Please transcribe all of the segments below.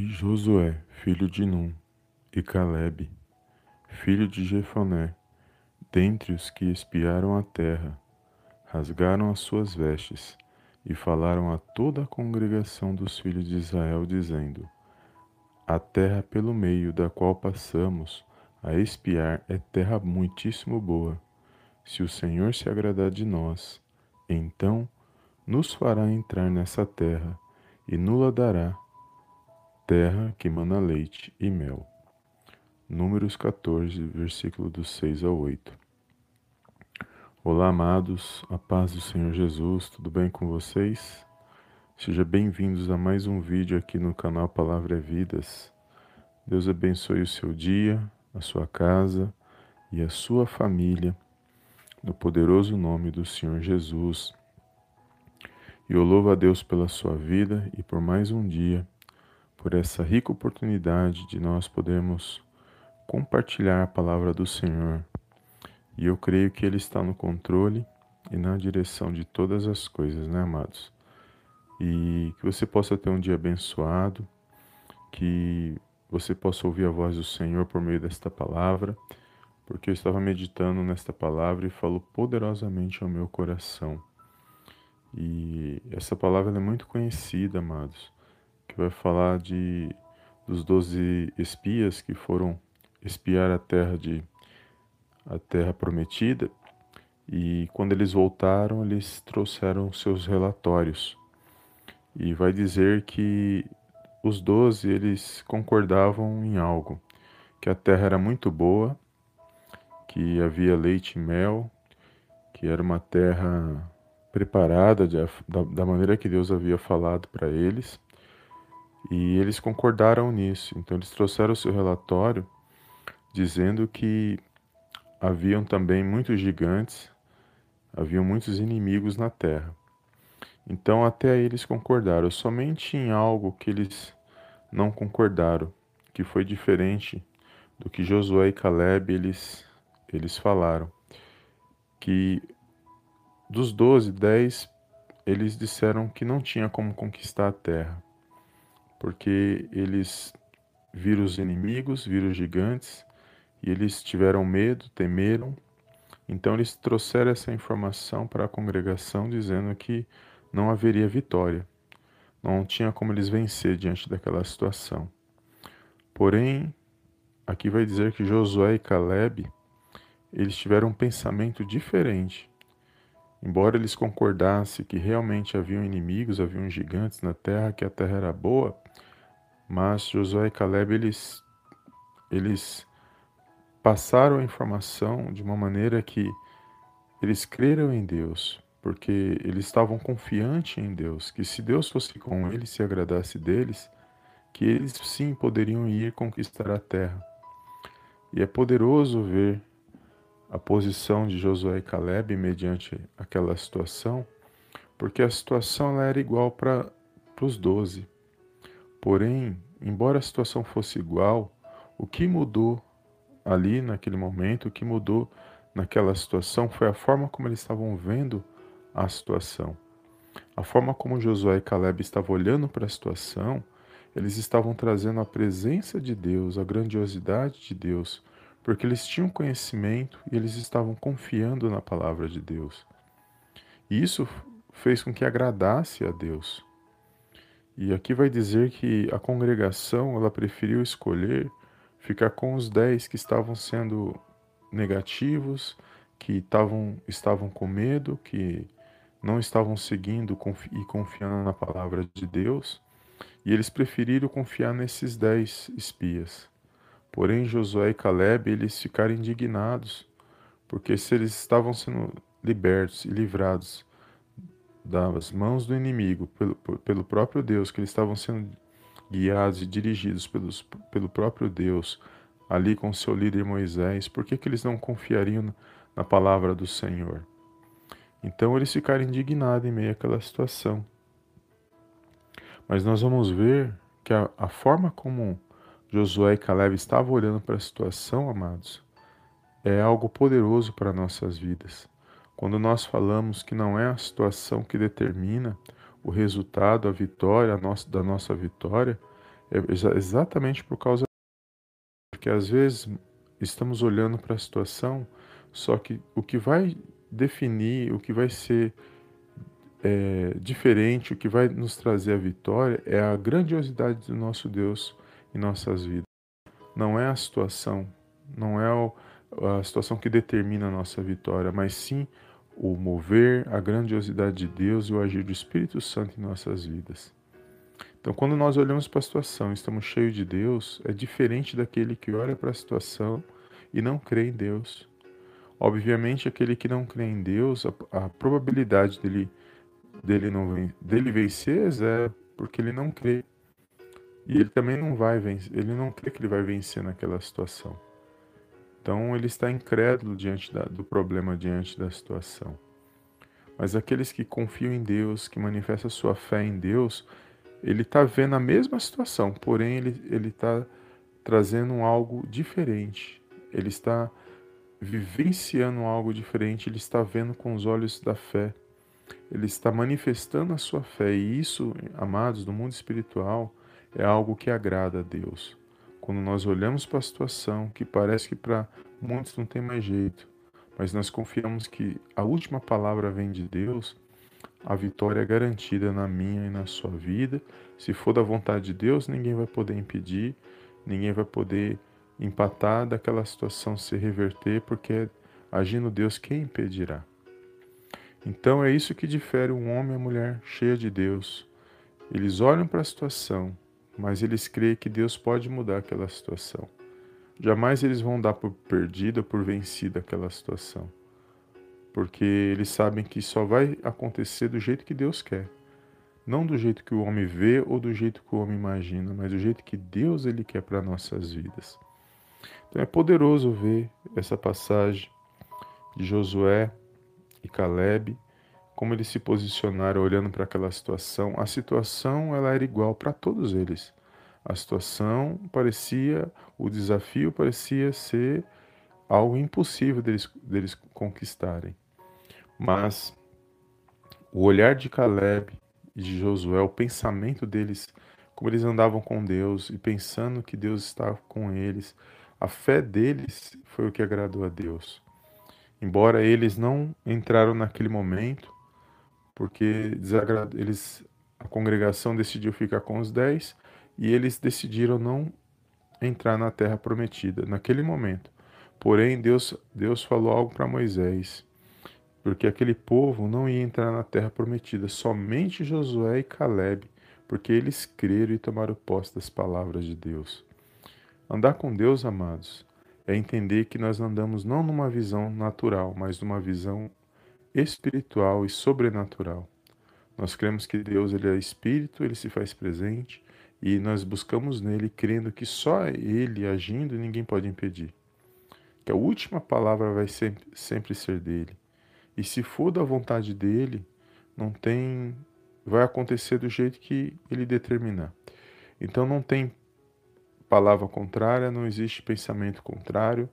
E Josué, filho de Num, e Caleb, filho de Jefoné, dentre os que espiaram a terra, rasgaram as suas vestes e falaram a toda a congregação dos filhos de Israel, dizendo: A terra pelo meio da qual passamos a espiar é terra muitíssimo boa. Se o Senhor se agradar de nós, então nos fará entrar nessa terra e nula dará terra que mana leite e mel. Números 14, versículo dos 6 ao 8. Olá, amados, a paz do Senhor Jesus, tudo bem com vocês? Sejam bem-vindos a mais um vídeo aqui no canal Palavra é Vidas. Deus abençoe o seu dia, a sua casa e a sua família, no poderoso nome do Senhor Jesus. E eu louvo a Deus pela sua vida e por mais um dia por essa rica oportunidade de nós podermos compartilhar a palavra do Senhor. E eu creio que Ele está no controle e na direção de todas as coisas, né, amados? E que você possa ter um dia abençoado, que você possa ouvir a voz do Senhor por meio desta palavra, porque eu estava meditando nesta palavra e falou poderosamente ao meu coração. E essa palavra é muito conhecida, amados que vai falar de dos doze espias que foram espiar a terra de a terra prometida. E quando eles voltaram eles trouxeram seus relatórios. E vai dizer que os doze eles concordavam em algo que a terra era muito boa que havia leite e mel que era uma terra preparada de, da, da maneira que Deus havia falado para eles e eles concordaram nisso. Então eles trouxeram o seu relatório dizendo que haviam também muitos gigantes, haviam muitos inimigos na terra. Então até aí eles concordaram, somente em algo que eles não concordaram, que foi diferente do que Josué e Caleb eles, eles falaram. Que dos doze, dez eles disseram que não tinha como conquistar a terra porque eles viram os inimigos, viram os gigantes, e eles tiveram medo, temeram. Então eles trouxeram essa informação para a congregação dizendo que não haveria vitória. Não tinha como eles vencer diante daquela situação. Porém, aqui vai dizer que Josué e Caleb, eles tiveram um pensamento diferente. Embora eles concordassem que realmente haviam inimigos, haviam gigantes na terra, que a terra era boa, mas Josué e Caleb, eles, eles passaram a informação de uma maneira que eles creram em Deus, porque eles estavam confiantes em Deus, que se Deus fosse com eles, se agradasse deles, que eles sim poderiam ir conquistar a terra. E é poderoso ver a posição de Josué e Caleb mediante aquela situação, porque a situação era igual para os doze. Porém, embora a situação fosse igual, o que mudou ali naquele momento, o que mudou naquela situação foi a forma como eles estavam vendo a situação. A forma como Josué e Caleb estavam olhando para a situação, eles estavam trazendo a presença de Deus, a grandiosidade de Deus, porque eles tinham conhecimento e eles estavam confiando na palavra de Deus. E isso fez com que agradasse a Deus. E aqui vai dizer que a congregação ela preferiu escolher ficar com os dez que estavam sendo negativos, que estavam, estavam com medo, que não estavam seguindo e confiando na palavra de Deus, e eles preferiram confiar nesses dez espias. Porém, Josué e Caleb, eles ficaram indignados, porque se eles estavam sendo libertos e livrados das mãos do inimigo, pelo, pelo próprio Deus, que eles estavam sendo guiados e dirigidos pelos, pelo próprio Deus, ali com seu líder Moisés, por que, que eles não confiariam na palavra do Senhor? Então eles ficaram indignados em meio àquela situação. Mas nós vamos ver que a, a forma como Josué e Caleb estavam olhando para a situação, amados, é algo poderoso para nossas vidas. Quando nós falamos que não é a situação que determina o resultado, a vitória a nossa, da nossa vitória, É exatamente por causa porque às vezes estamos olhando para a situação, só que o que vai definir, o que vai ser é, diferente, o que vai nos trazer a vitória é a grandiosidade do nosso Deus em nossas vidas. Não é a situação, não é a situação que determina a nossa vitória, mas sim o mover, a grandiosidade de Deus e o agir do Espírito Santo em nossas vidas. Então, quando nós olhamos para a situação e estamos cheios de Deus, é diferente daquele que olha para a situação e não crê em Deus. Obviamente, aquele que não crê em Deus, a, a probabilidade dele, dele, não, dele vencer é zero, porque ele não crê. E ele também não vai vencer, ele não crê que ele vai vencer naquela situação. Então ele está incrédulo diante da, do problema, diante da situação. Mas aqueles que confiam em Deus, que manifestam sua fé em Deus, ele está vendo a mesma situação, porém ele está trazendo algo diferente. Ele está vivenciando algo diferente, ele está vendo com os olhos da fé. Ele está manifestando a sua fé. E isso, amados, no mundo espiritual, é algo que agrada a Deus. Quando nós olhamos para a situação, que parece que para muitos não tem mais jeito, mas nós confiamos que a última palavra vem de Deus, a vitória é garantida na minha e na sua vida. Se for da vontade de Deus, ninguém vai poder impedir, ninguém vai poder empatar daquela situação se reverter, porque agindo Deus, quem impedirá? Então é isso que difere um homem e a mulher cheia de Deus. Eles olham para a situação, mas eles creem que Deus pode mudar aquela situação. Jamais eles vão dar por perdida, por vencida aquela situação, porque eles sabem que só vai acontecer do jeito que Deus quer, não do jeito que o homem vê ou do jeito que o homem imagina, mas do jeito que Deus ele quer para nossas vidas. Então é poderoso ver essa passagem de Josué e Caleb, como eles se posicionaram olhando para aquela situação. A situação ela era igual para todos eles. A situação parecia, o desafio parecia ser algo impossível deles, deles conquistarem. Mas o olhar de Caleb e de Josué, o pensamento deles, como eles andavam com Deus e pensando que Deus estava com eles, a fé deles foi o que agradou a Deus. Embora eles não entraram naquele momento, porque eles, a congregação decidiu ficar com os dez e eles decidiram não entrar na terra prometida naquele momento. Porém, Deus, Deus falou algo para Moisés, porque aquele povo não ia entrar na terra prometida, somente Josué e Caleb, porque eles creram e tomaram posse das palavras de Deus. Andar com Deus, amados, é entender que nós andamos não numa visão natural, mas numa visão espiritual e sobrenatural. Nós cremos que Deus ele é espírito, ele se faz presente e nós buscamos nele crendo que só ele agindo ninguém pode impedir. Que a última palavra vai sempre, sempre ser dele. E se for da vontade dele, não tem vai acontecer do jeito que ele determinar. Então não tem palavra contrária, não existe pensamento contrário,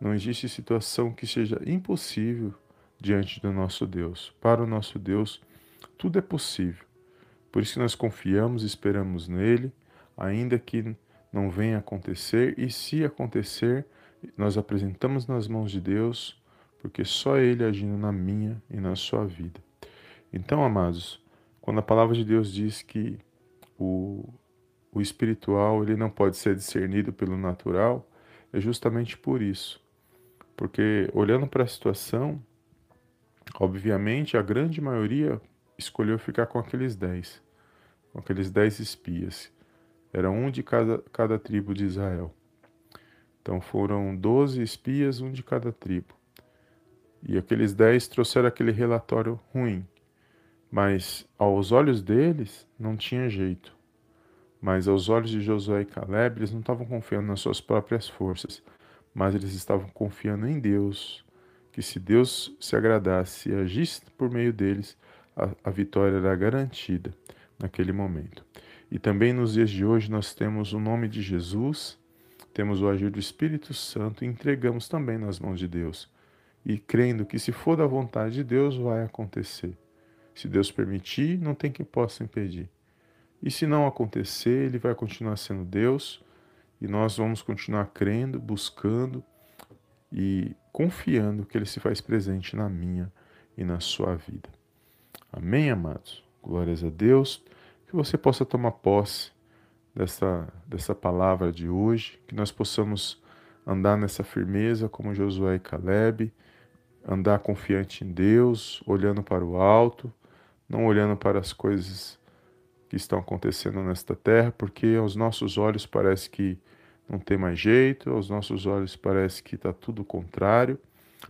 não existe situação que seja impossível diante do nosso Deus. Para o nosso Deus, tudo é possível. Por isso nós confiamos e esperamos nele, ainda que não venha acontecer, e se acontecer, nós apresentamos nas mãos de Deus, porque só ele agindo na minha e na sua vida. Então, amados, quando a palavra de Deus diz que o, o espiritual ele não pode ser discernido pelo natural, é justamente por isso. Porque olhando para a situação, obviamente a grande maioria escolheu ficar com aqueles dez, com aqueles dez espias. Era um de cada, cada tribo de Israel. Então foram doze espias, um de cada tribo. E aqueles dez trouxeram aquele relatório ruim. Mas aos olhos deles não tinha jeito. Mas aos olhos de Josué e Caleb, eles não estavam confiando nas suas próprias forças, mas eles estavam confiando em Deus, que se Deus se agradasse e agisse por meio deles, a, a vitória era garantida naquele momento. E também nos dias de hoje nós temos o nome de Jesus, temos o agir do Espírito Santo e entregamos também nas mãos de Deus. E crendo que se for da vontade de Deus, vai acontecer. Se Deus permitir, não tem quem possa impedir. E se não acontecer, ele vai continuar sendo Deus e nós vamos continuar crendo, buscando e confiando que ele se faz presente na minha e na sua vida. Amém, amados? Glórias a Deus. Que você possa tomar posse dessa, dessa palavra de hoje, que nós possamos andar nessa firmeza como Josué e Caleb, andar confiante em Deus, olhando para o alto, não olhando para as coisas que estão acontecendo nesta terra, porque aos nossos olhos parece que não tem mais jeito, aos nossos olhos parece que está tudo contrário,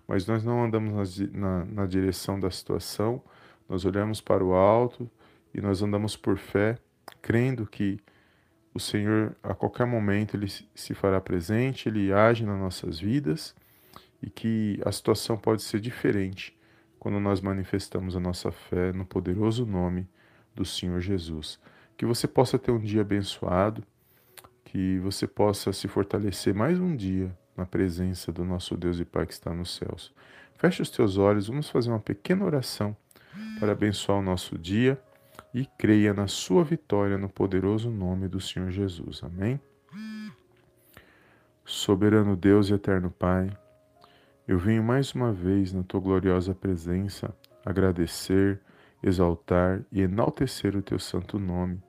mas nós não andamos na, na, na direção da situação, nós olhamos para o alto e nós andamos por fé, crendo que o Senhor, a qualquer momento, Ele se fará presente, Ele age nas nossas vidas e que a situação pode ser diferente quando nós manifestamos a nossa fé no poderoso nome do Senhor Jesus. Que você possa ter um dia abençoado, que você possa se fortalecer mais um dia na presença do nosso Deus e Pai que está nos céus. Feche os teus olhos, vamos fazer uma pequena oração para abençoar o nosso dia e creia na sua vitória no poderoso nome do Senhor Jesus. Amém? Soberano Deus e eterno Pai, eu venho mais uma vez na tua gloriosa presença agradecer, exaltar e enaltecer o teu santo nome.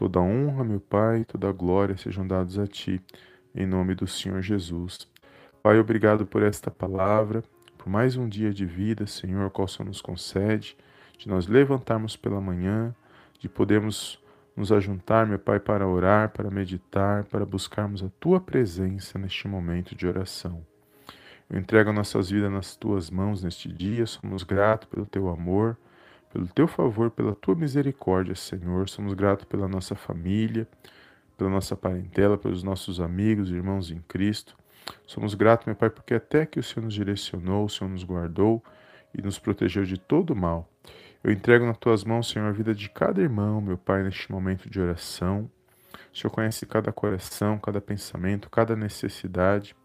Toda honra, meu Pai, toda glória sejam dados a ti, em nome do Senhor Jesus. Pai, obrigado por esta palavra, por mais um dia de vida, Senhor, qual Senhor nos concede de nós levantarmos pela manhã, de podermos nos ajuntar, meu Pai, para orar, para meditar, para buscarmos a Tua presença neste momento de oração. Eu entrego nossas vidas nas Tuas mãos neste dia, somos gratos pelo Teu amor, pelo Teu favor, pela Tua misericórdia, Senhor. Somos gratos pela nossa família, pela nossa parentela, pelos nossos amigos, irmãos em Cristo. Somos gratos, meu Pai, porque até que o Senhor nos direcionou, o Senhor nos guardou e nos protegeu de todo mal. Eu entrego nas tuas mãos, Senhor, a vida de cada irmão, meu Pai, neste momento de oração. O Senhor conhece cada coração, cada pensamento, cada necessidade.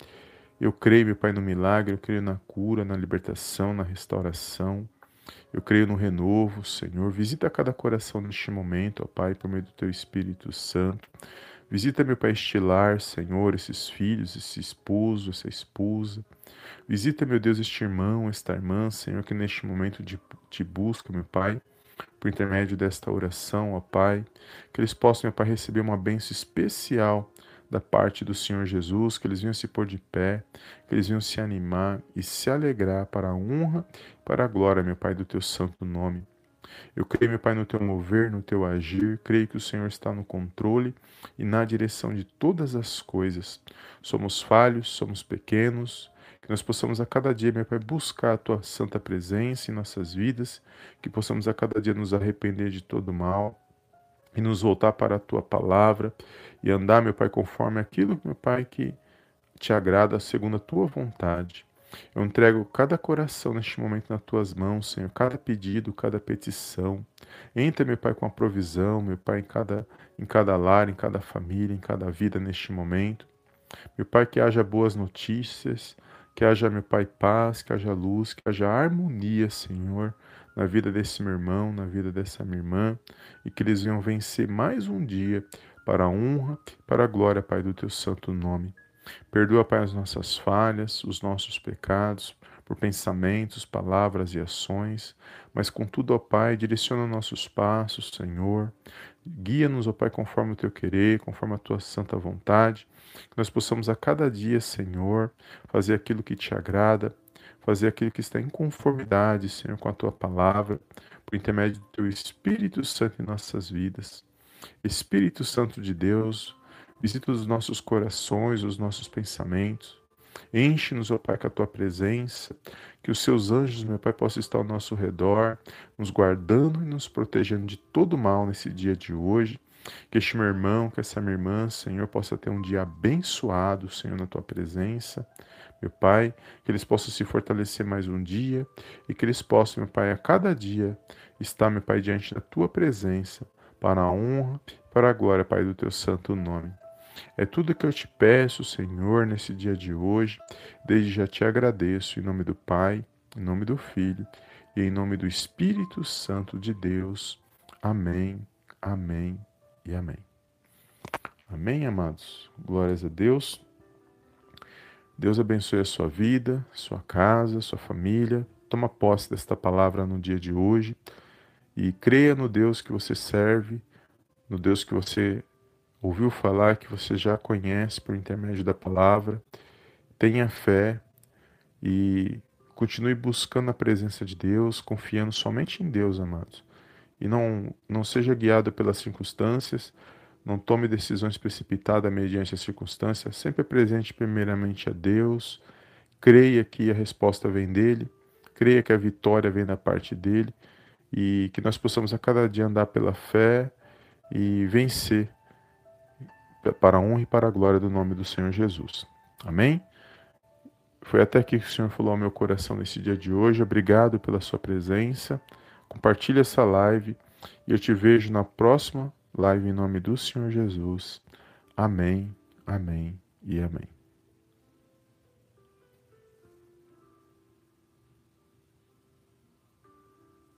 Eu creio, meu Pai, no milagre, eu creio na cura, na libertação, na restauração. Eu creio no renovo, Senhor. Visita cada coração neste momento, ó Pai, por meio do Teu Espírito Santo. Visita, meu Pai, estilar, Senhor, esses filhos, esse esposo, essa esposa. Visita, meu Deus, este irmão, esta irmã, Senhor, que neste momento te busca, meu Pai, por intermédio desta oração, ó Pai, que eles possam, meu Pai, receber uma bênção especial da parte do Senhor Jesus, que eles venham se pôr de pé, que eles venham se animar e se alegrar para a honra, para a glória, meu Pai, do teu santo nome. Eu creio, meu Pai, no teu mover, no teu agir. Creio que o Senhor está no controle e na direção de todas as coisas. Somos falhos, somos pequenos. Que nós possamos a cada dia, meu Pai, buscar a tua santa presença em nossas vidas. Que possamos a cada dia nos arrepender de todo mal e nos voltar para a tua palavra e andar, meu Pai, conforme aquilo, meu Pai, que te agrada, segundo a tua vontade. Eu entrego cada coração neste momento nas tuas mãos, Senhor, cada pedido, cada petição. Entra, meu Pai, com a provisão, meu Pai, em cada, em cada lar, em cada família, em cada vida neste momento. Meu Pai, que haja boas notícias, que haja, meu Pai, paz, que haja luz, que haja harmonia, Senhor, na vida desse meu irmão, na vida dessa minha irmã, e que eles venham vencer mais um dia para a honra, para a glória, Pai, do teu santo nome. Perdoa, Pai, as nossas falhas, os nossos pecados, por pensamentos, palavras e ações, mas contudo, ó Pai, direciona nossos passos, Senhor. Guia-nos, ó Pai, conforme o teu querer, conforme a tua santa vontade, que nós possamos a cada dia, Senhor, fazer aquilo que te agrada, fazer aquilo que está em conformidade, Senhor, com a tua palavra, por intermédio do teu Espírito Santo em nossas vidas. Espírito Santo de Deus, Visita os nossos corações, os nossos pensamentos. Enche-nos, ó Pai, com a tua presença, que os seus anjos, meu Pai, possam estar ao nosso redor, nos guardando e nos protegendo de todo mal nesse dia de hoje. Que este meu irmão, que essa minha irmã, Senhor, possa ter um dia abençoado, Senhor, na tua presença. Meu Pai, que eles possam se fortalecer mais um dia e que eles possam, meu Pai, a cada dia estar, meu Pai, diante da tua presença, para a honra, para a glória, Pai, do teu santo nome. É tudo que eu te peço, Senhor, nesse dia de hoje. Desde já te agradeço, em nome do Pai, em nome do Filho e em nome do Espírito Santo de Deus. Amém, amém e amém. Amém, amados? Glórias a Deus. Deus abençoe a sua vida, sua casa, sua família. Toma posse desta palavra no dia de hoje e creia no Deus que você serve, no Deus que você ouviu falar, que você já conhece por intermédio da palavra. Tenha fé e continue buscando a presença de Deus, confiando somente em Deus, amados. E não, não seja guiado pelas circunstâncias, não tome decisões precipitadas mediante as circunstâncias, sempre presente primeiramente a Deus, creia que a resposta vem dele, creia que a vitória vem da parte dele e que nós possamos a cada dia andar pela fé e vencer para a honra e para a glória do nome do Senhor Jesus. Amém? Foi até aqui que o Senhor falou ao meu coração nesse dia de hoje. Obrigado pela sua presença. Compartilhe essa live e eu te vejo na próxima live em nome do Senhor Jesus. Amém, amém e amém.